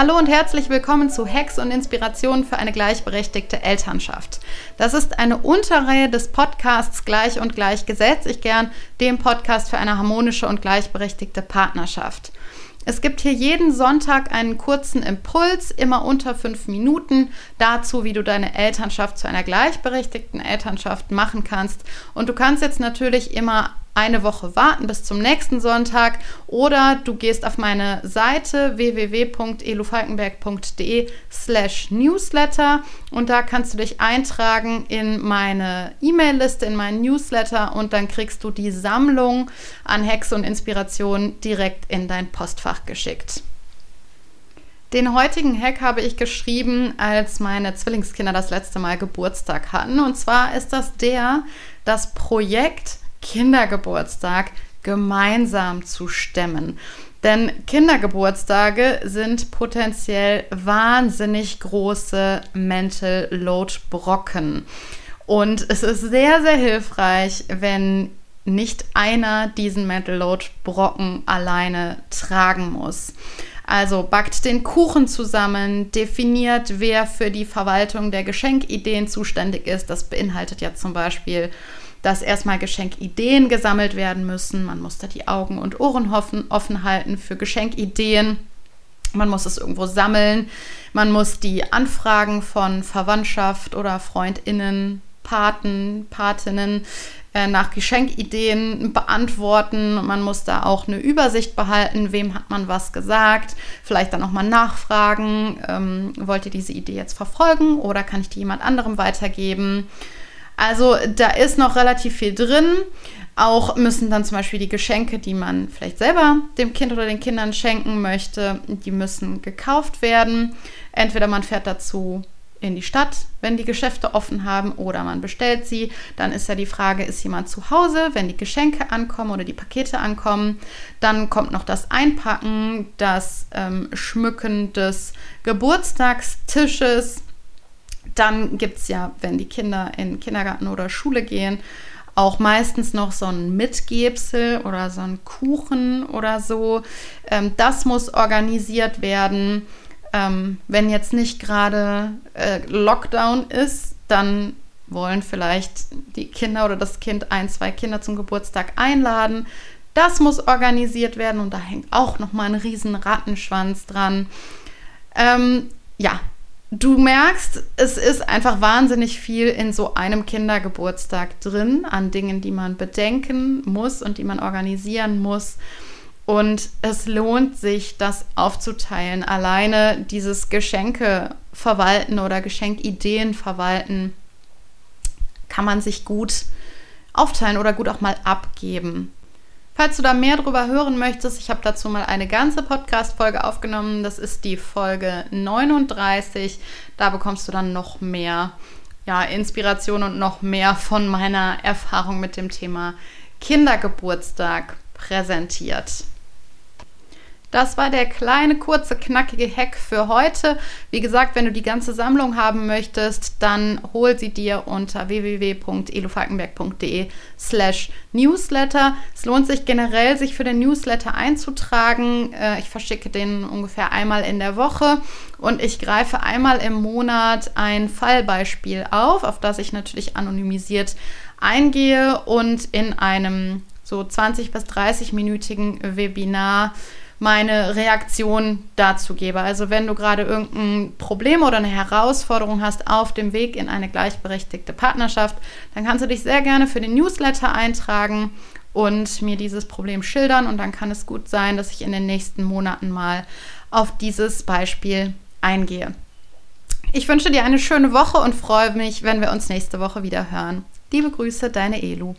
Hallo und herzlich willkommen zu Hacks und Inspirationen für eine gleichberechtigte Elternschaft. Das ist eine Unterreihe des Podcasts Gleich und Gleich Gesetz. Ich gern dem Podcast für eine harmonische und gleichberechtigte Partnerschaft. Es gibt hier jeden Sonntag einen kurzen Impuls, immer unter fünf Minuten, dazu, wie du deine Elternschaft zu einer gleichberechtigten Elternschaft machen kannst. Und du kannst jetzt natürlich immer eine Woche warten bis zum nächsten Sonntag oder du gehst auf meine Seite www.elufalkenberg.de slash newsletter und da kannst du dich eintragen in meine E-Mail-Liste, in meinen Newsletter und dann kriegst du die Sammlung an Hexe und Inspirationen direkt in dein Postfach geschickt. Den heutigen Hack habe ich geschrieben, als meine Zwillingskinder das letzte Mal Geburtstag hatten. Und zwar ist das der, das Projekt Kindergeburtstag gemeinsam zu stemmen. Denn Kindergeburtstage sind potenziell wahnsinnig große Mental Load Brocken. Und es ist sehr, sehr hilfreich, wenn nicht einer diesen Mental Load Brocken alleine tragen muss. Also backt den Kuchen zusammen, definiert, wer für die Verwaltung der Geschenkideen zuständig ist. Das beinhaltet ja zum Beispiel dass erstmal Geschenkideen gesammelt werden müssen. Man muss da die Augen und Ohren offen, offen halten für Geschenkideen. Man muss es irgendwo sammeln. Man muss die Anfragen von Verwandtschaft oder Freundinnen, Paten, Patinnen äh, nach Geschenkideen beantworten. Man muss da auch eine Übersicht behalten, wem hat man was gesagt. Vielleicht dann nochmal nachfragen, ähm, wollt ihr diese Idee jetzt verfolgen oder kann ich die jemand anderem weitergeben? Also da ist noch relativ viel drin. Auch müssen dann zum Beispiel die Geschenke, die man vielleicht selber dem Kind oder den Kindern schenken möchte, die müssen gekauft werden. Entweder man fährt dazu in die Stadt, wenn die Geschäfte offen haben, oder man bestellt sie. Dann ist ja die Frage, ist jemand zu Hause, wenn die Geschenke ankommen oder die Pakete ankommen. Dann kommt noch das Einpacken, das ähm, Schmücken des Geburtstagstisches dann gibt es ja, wenn die Kinder in Kindergarten oder Schule gehen, auch meistens noch so ein Mitgebsel oder so ein Kuchen oder so. Ähm, das muss organisiert werden. Ähm, wenn jetzt nicht gerade äh, Lockdown ist, dann wollen vielleicht die Kinder oder das Kind ein, zwei Kinder zum Geburtstag einladen. Das muss organisiert werden und da hängt auch noch mal ein riesen Rattenschwanz dran. Ähm, ja, du merkst, es ist einfach wahnsinnig viel in so einem Kindergeburtstag drin an Dingen, die man bedenken muss und die man organisieren muss. Und es lohnt sich, das aufzuteilen. Alleine dieses Geschenke verwalten oder Geschenkideen verwalten, kann man sich gut aufteilen oder gut auch mal abgeben. Falls du da mehr drüber hören möchtest, ich habe dazu mal eine ganze Podcast-Folge aufgenommen. Das ist die Folge 39. Da bekommst du dann noch mehr ja, Inspiration und noch mehr von meiner Erfahrung mit dem Thema Kindergeburtstag präsentiert. Das war der kleine, kurze, knackige Hack für heute. Wie gesagt, wenn du die ganze Sammlung haben möchtest, dann hol sie dir unter www.elofalkenberg.de slash newsletter. Es lohnt sich generell, sich für den Newsletter einzutragen. Äh, ich verschicke den ungefähr einmal in der Woche und ich greife einmal im Monat ein Fallbeispiel auf, auf das ich natürlich anonymisiert eingehe und in einem so 20 bis 30-minütigen Webinar meine Reaktion dazu gebe. Also wenn du gerade irgendein Problem oder eine Herausforderung hast auf dem Weg in eine gleichberechtigte Partnerschaft, dann kannst du dich sehr gerne für den Newsletter eintragen und mir dieses Problem schildern und dann kann es gut sein, dass ich in den nächsten Monaten mal auf dieses Beispiel eingehe. Ich wünsche dir eine schöne Woche und freue mich, wenn wir uns nächste Woche wieder hören. Liebe Grüße, deine Elu.